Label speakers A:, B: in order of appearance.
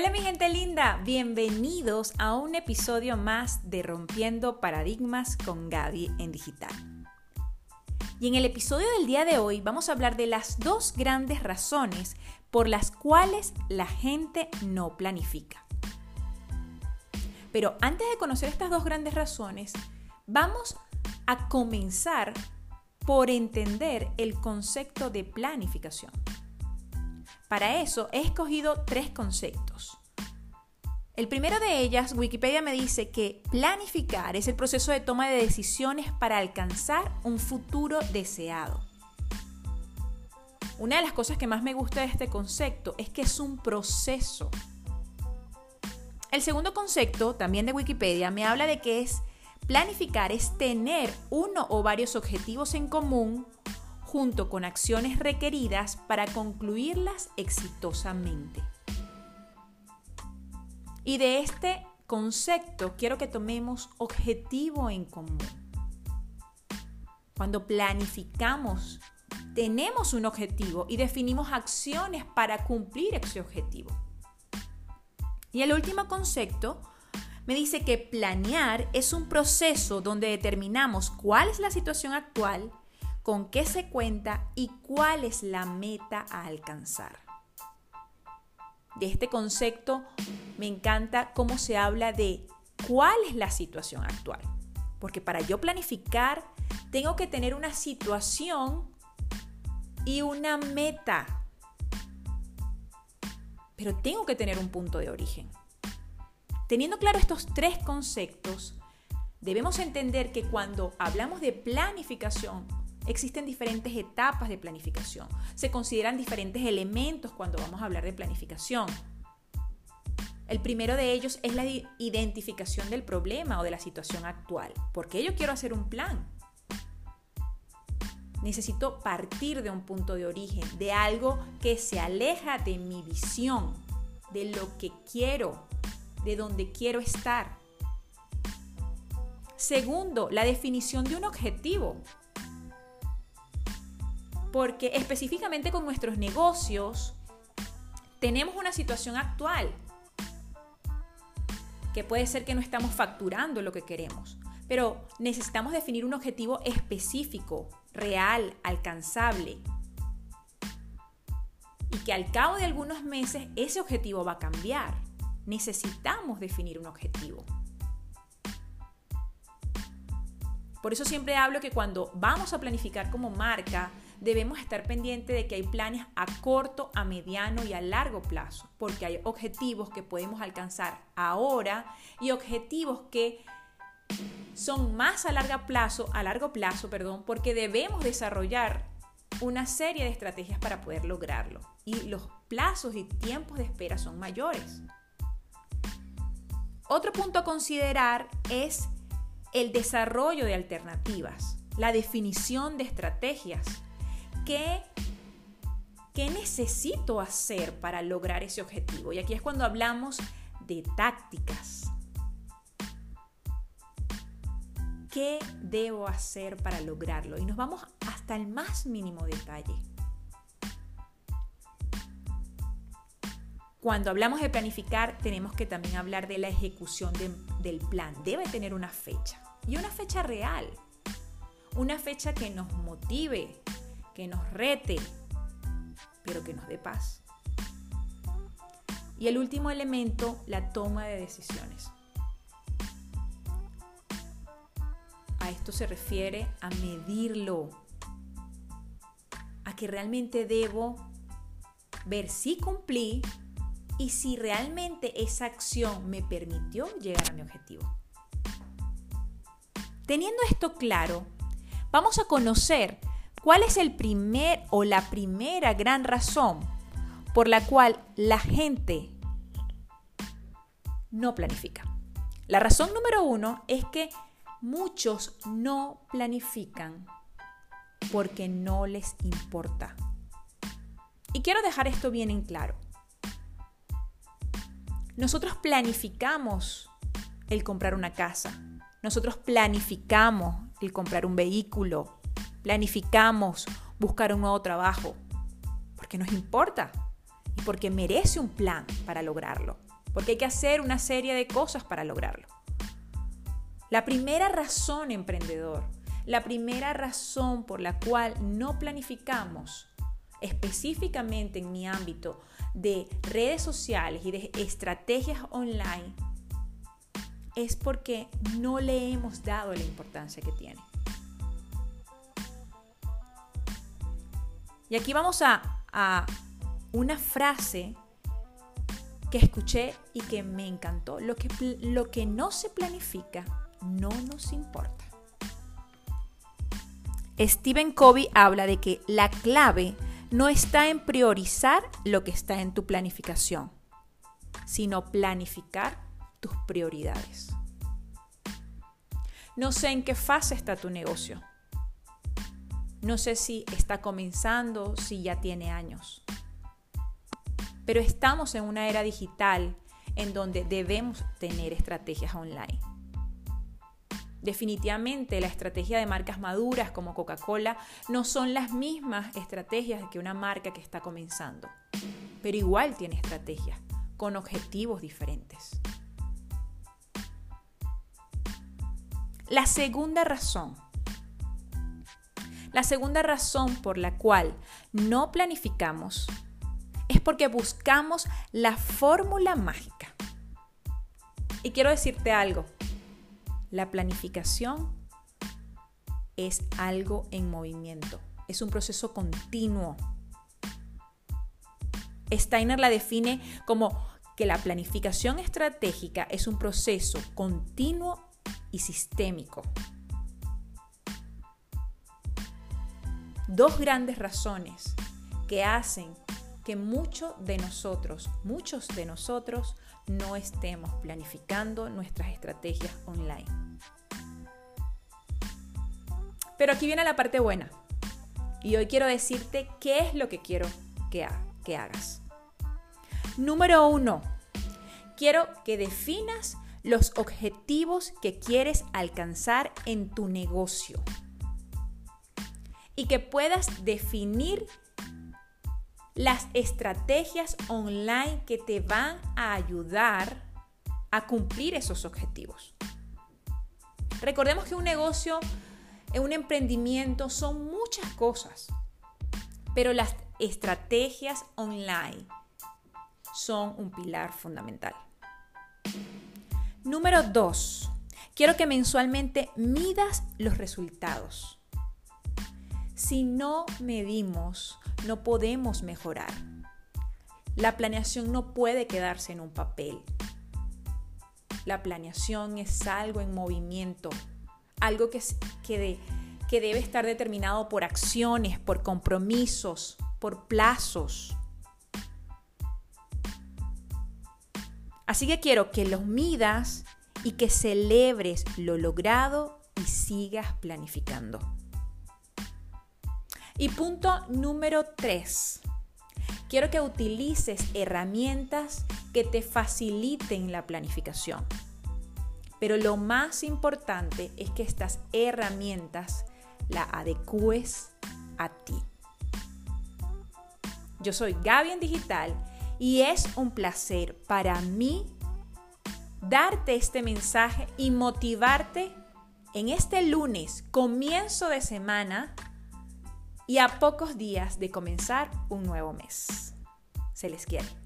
A: Hola mi gente linda, bienvenidos a un episodio más de Rompiendo Paradigmas con Gaby en Digital. Y en el episodio del día de hoy vamos a hablar de las dos grandes razones por las cuales la gente no planifica. Pero antes de conocer estas dos grandes razones, vamos a comenzar por entender el concepto de planificación. Para eso he escogido tres conceptos. El primero de ellas, Wikipedia me dice que planificar es el proceso de toma de decisiones para alcanzar un futuro deseado. Una de las cosas que más me gusta de este concepto es que es un proceso. El segundo concepto, también de Wikipedia, me habla de que es planificar es tener uno o varios objetivos en común junto con acciones requeridas para concluirlas exitosamente. Y de este concepto quiero que tomemos objetivo en común. Cuando planificamos, tenemos un objetivo y definimos acciones para cumplir ese objetivo. Y el último concepto me dice que planear es un proceso donde determinamos cuál es la situación actual con qué se cuenta y cuál es la meta a alcanzar. De este concepto me encanta cómo se habla de cuál es la situación actual. Porque para yo planificar tengo que tener una situación y una meta. Pero tengo que tener un punto de origen. Teniendo claro estos tres conceptos, debemos entender que cuando hablamos de planificación Existen diferentes etapas de planificación. Se consideran diferentes elementos cuando vamos a hablar de planificación. El primero de ellos es la identificación del problema o de la situación actual. ¿Por qué yo quiero hacer un plan? Necesito partir de un punto de origen, de algo que se aleja de mi visión, de lo que quiero, de donde quiero estar. Segundo, la definición de un objetivo porque específicamente con nuestros negocios tenemos una situación actual que puede ser que no estamos facturando lo que queremos, pero necesitamos definir un objetivo específico, real, alcanzable. Y que al cabo de algunos meses ese objetivo va a cambiar. Necesitamos definir un objetivo. Por eso siempre hablo que cuando vamos a planificar como marca, debemos estar pendientes de que hay planes a corto, a mediano y a largo plazo, porque hay objetivos que podemos alcanzar ahora y objetivos que son más a largo plazo, a largo plazo, perdón, porque debemos desarrollar una serie de estrategias para poder lograrlo y los plazos y tiempos de espera son mayores. Otro punto a considerar es el desarrollo de alternativas, la definición de estrategias. ¿Qué, necesito hacer para lograr ese objetivo? Y aquí es cuando hablamos de tácticas. ¿Qué debo hacer para lograrlo? Y nos vamos hasta el más mínimo detalle. Cuando hablamos de planificar, tenemos que también hablar de la ejecución del plan. Debe tener una fecha y una fecha real. Una fecha que nos motive, que nos rete, pero que nos dé paz. Y el último elemento, la toma de decisiones. A esto se refiere a medirlo, a que realmente debo ver si cumplí y si realmente esa acción me permitió llegar a mi objetivo. Teniendo esto claro, vamos a conocer ¿Cuál es el primer o la primera gran razón por la cual la gente no planifica? La razón número uno es que muchos no planifican porque no les importa. Y quiero dejar esto bien en claro. Nosotros planificamos el comprar una casa. Nosotros planificamos el comprar un vehículo, planificamos buscar un nuevo trabajo, porque nos importa y porque merece un plan para lograrlo. porque hay que hacer una serie de cosas para lograrlo. La primera razón, emprendedor, la primera razón por la cual no planificamos específicamente en mi ámbito de redes sociales y de estrategias online es porque no le hemos dado la importancia que tiene. Y aquí vamos a, una frase que escuché y que me encantó. Lo que, lo que no se planifica no nos importa. Stephen Covey habla de que la clave no está en priorizar lo que está en tu planificación, sino planificar tus prioridades. No sé en qué fase está tu negocio. No sé si está comenzando, si ya tiene años. Pero estamos en una era digital en donde debemos tener estrategias online. Definitivamente la estrategia de marcas maduras como Coca-Cola no son las mismas estrategias que una marca que está comenzando, pero igual tiene estrategias con objetivos diferentes. La segunda razón, la segunda razón por la cual no planificamos es porque buscamos la fórmula mágica. Y quiero decirte algo, la planificación es algo en movimiento, es un proceso continuo. Steiner la define como que la planificación estratégica es un proceso continuo y sistémico. Dos grandes razones que hacen que muchos de nosotros, muchos de nosotros no estemos planificando nuestras estrategias online. Pero aquí viene la parte buena. Y hoy quiero decirte qué es lo que quiero que, que hagas. Número uno, quiero que definas los objetivos que quieres alcanzar en tu negocio y que puedas definir las estrategias online que te van a ayudar a cumplir esos objetivos. Recordemos que un negocio, un emprendimiento son muchas cosas, pero las estrategias online son un pilar fundamental. Número 2. Quiero que mensualmente midas los resultados. Si no medimos, no podemos mejorar. La planeación no puede quedarse en un papel. La planeación es algo en movimiento, algo que, que, debe estar determinado por acciones, por compromisos, por plazos. Así que quiero que los midas y que celebres lo logrado y sigas planificando. Y punto número 3. Quiero que utilices herramientas que te faciliten la planificación. Pero lo más importante es que estas herramientas la adecúes a ti. Yo soy Gaby en Digital y es un placer para mí darte este mensaje y motivarte en este lunes, comienzo de semana y a pocos días de comenzar un nuevo mes. Se les quiere.